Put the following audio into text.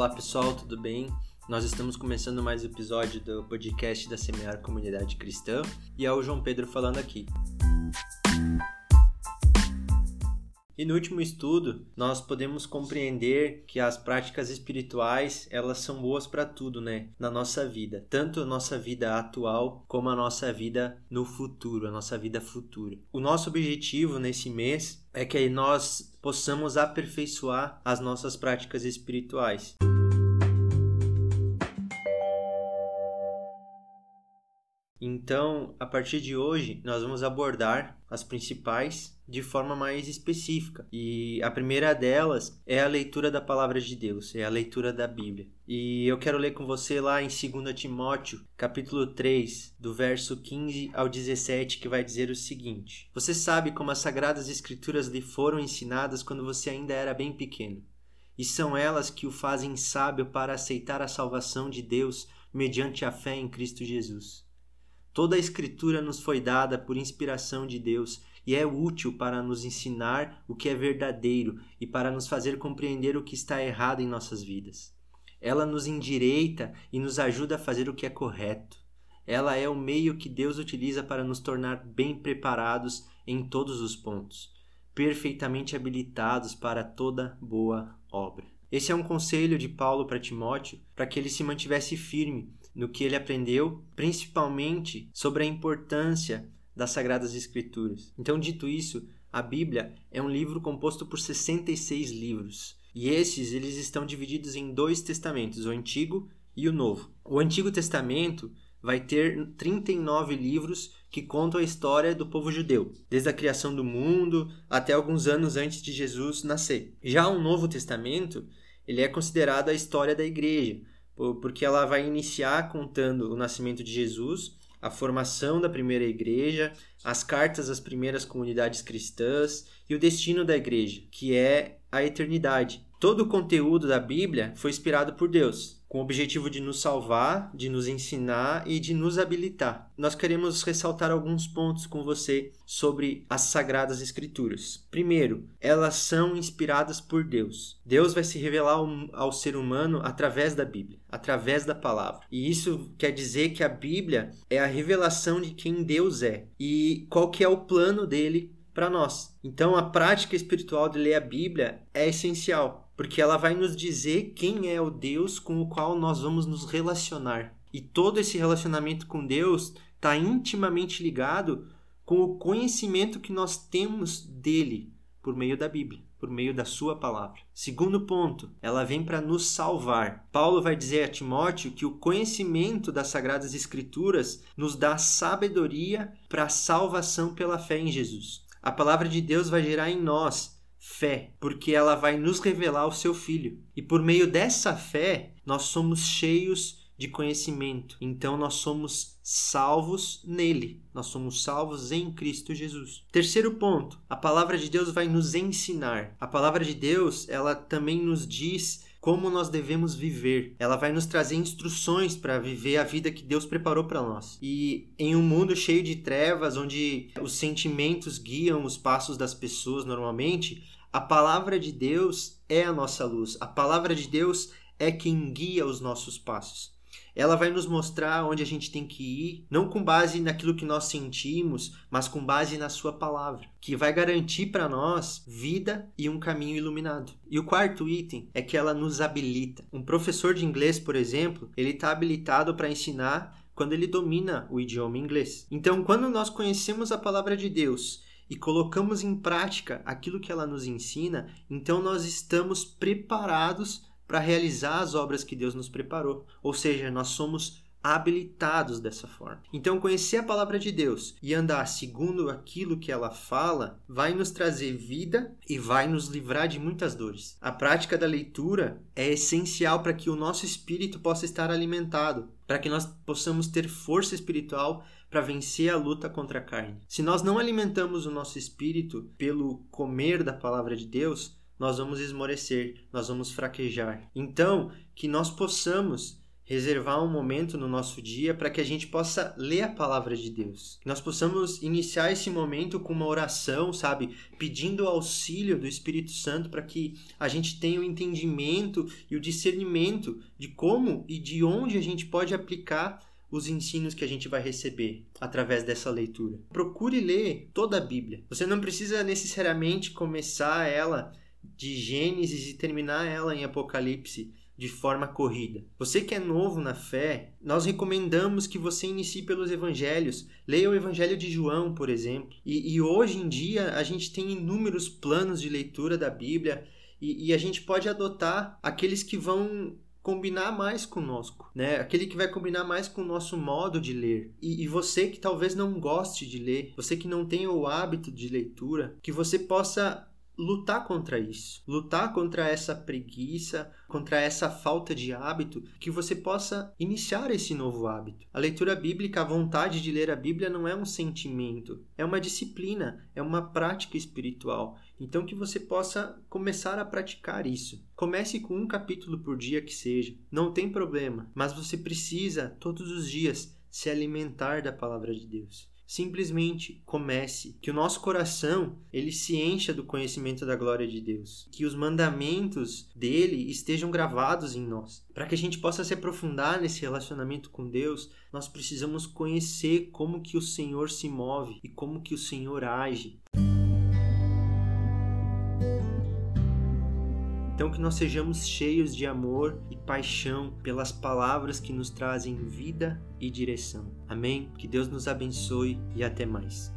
Olá pessoal, tudo bem? Nós estamos começando mais um episódio do podcast da Semear Comunidade Cristã e é o João Pedro falando aqui. E no último estudo, nós podemos compreender que as práticas espirituais, elas são boas para tudo, né, na nossa vida, tanto a nossa vida atual como a nossa vida no futuro, a nossa vida futura. O nosso objetivo nesse mês é que nós possamos aperfeiçoar as nossas práticas espirituais. Então, a partir de hoje, nós vamos abordar as principais de forma mais específica. E a primeira delas é a leitura da palavra de Deus, é a leitura da Bíblia. E eu quero ler com você lá em 2 Timóteo, capítulo 3, do verso 15 ao 17, que vai dizer o seguinte: Você sabe como as sagradas escrituras lhe foram ensinadas quando você ainda era bem pequeno. E são elas que o fazem sábio para aceitar a salvação de Deus mediante a fé em Cristo Jesus. Toda a Escritura nos foi dada por inspiração de Deus e é útil para nos ensinar o que é verdadeiro e para nos fazer compreender o que está errado em nossas vidas. Ela nos endireita e nos ajuda a fazer o que é correto. Ela é o meio que Deus utiliza para nos tornar bem preparados em todos os pontos, perfeitamente habilitados para toda boa obra. Esse é um conselho de Paulo para Timóteo para que ele se mantivesse firme no que ele aprendeu, principalmente sobre a importância das Sagradas Escrituras. Então, dito isso, a Bíblia é um livro composto por 66 livros. E esses eles estão divididos em dois testamentos, o Antigo e o Novo. O Antigo Testamento vai ter 39 livros que contam a história do povo judeu, desde a criação do mundo até alguns anos antes de Jesus nascer. Já o Novo Testamento, ele é considerado a história da igreja, porque ela vai iniciar contando o nascimento de Jesus, a formação da primeira igreja, as cartas às primeiras comunidades cristãs e o destino da igreja, que é a eternidade. Todo o conteúdo da Bíblia foi inspirado por Deus com o objetivo de nos salvar, de nos ensinar e de nos habilitar. Nós queremos ressaltar alguns pontos com você sobre as Sagradas Escrituras. Primeiro, elas são inspiradas por Deus. Deus vai se revelar ao, ser humano através da Bíblia, através da palavra. E isso quer dizer que a Bíblia é a revelação de quem Deus é e qual que é o plano dele para nós. Então, a prática espiritual de ler a Bíblia é essencial porque ela vai nos dizer quem é o Deus com o qual nós vamos nos relacionar. E todo esse relacionamento com Deus está intimamente ligado com o conhecimento que nós temos dele por meio da Bíblia, por meio da sua palavra. Segundo ponto, ela vem para nos salvar. Paulo vai dizer a Timóteo que o conhecimento das sagradas escrituras nos dá sabedoria para a salvação pela fé em Jesus. A palavra de Deus vai gerar em nós fé, porque ela vai nos revelar o seu filho. E por meio dessa fé, nós somos cheios de conhecimento. Então nós somos salvos nele. Nós somos salvos em Cristo Jesus. Terceiro ponto, a palavra de Deus vai nos ensinar. A palavra de Deus, ela também nos diz como nós devemos viver. Ela vai nos trazer instruções para viver a vida que Deus preparou para nós. E em um mundo cheio de trevas, onde os sentimentos guiam os passos das pessoas normalmente, a palavra de Deus é a nossa luz. A palavra de Deus é quem guia os nossos passos. Ela vai nos mostrar onde a gente tem que ir, não com base naquilo que nós sentimos, mas com base na Sua palavra, que vai garantir para nós vida e um caminho iluminado. E o quarto item é que ela nos habilita. Um professor de inglês, por exemplo, ele está habilitado para ensinar quando ele domina o idioma inglês. Então, quando nós conhecemos a palavra de Deus e colocamos em prática aquilo que ela nos ensina, então nós estamos preparados para realizar as obras que Deus nos preparou. Ou seja, nós somos habilitados dessa forma. Então, conhecer a palavra de Deus e andar segundo aquilo que ela fala vai nos trazer vida e vai nos livrar de muitas dores. A prática da leitura é essencial para que o nosso espírito possa estar alimentado, para que nós possamos ter força espiritual para vencer a luta contra a carne. Se nós não alimentamos o nosso espírito pelo comer da palavra de Deus, nós vamos esmorecer, nós vamos fraquejar. Então, que nós possamos reservar um momento no nosso dia para que a gente possa ler a palavra de Deus. Que nós possamos iniciar esse momento com uma oração, sabe? Pedindo o auxílio do Espírito Santo para que a gente tenha o entendimento e o discernimento de como e de onde a gente pode aplicar os ensinos que a gente vai receber através dessa leitura. Procure ler toda a Bíblia. Você não precisa necessariamente começar ela de Gênesis e terminar ela em Apocalipse de forma corrida. Você que é novo na fé, nós recomendamos que você inicie pelos evangelhos. Leia o Evangelho de João, por exemplo. E, e hoje em dia a gente tem inúmeros planos de leitura da Bíblia e, e a gente pode adotar aqueles que vão combinar mais conosco, né? Aquele que vai combinar mais com o nosso modo de ler. E, e, você que talvez não goste de ler, você que não tenha o hábito de leitura, que você possa lutar contra isso, lutar contra essa preguiça, contra essa falta de hábito, que você possa iniciar esse novo hábito. A leitura bíblica, a vontade de ler a Bíblia não é um sentimento, é uma disciplina, é uma prática espiritual. Então que você possa começar a praticar isso. Comece com um capítulo por dia que seja, não tem problema, mas você precisa todos os dias se alimentar da palavra de Deus simplesmente comece, que o nosso coração ele se encha do conhecimento da glória de Deus, que os mandamentos dele estejam gravados em nós. Para que a gente possa se aprofundar nesse relacionamento com Deus, nós precisamos conhecer como que o Senhor se move e como que o Senhor age. Então, que nós sejamos cheios de amor e paixão pelas palavras que nos trazem vida e direção. Amém? Que Deus nos abençoe e até mais.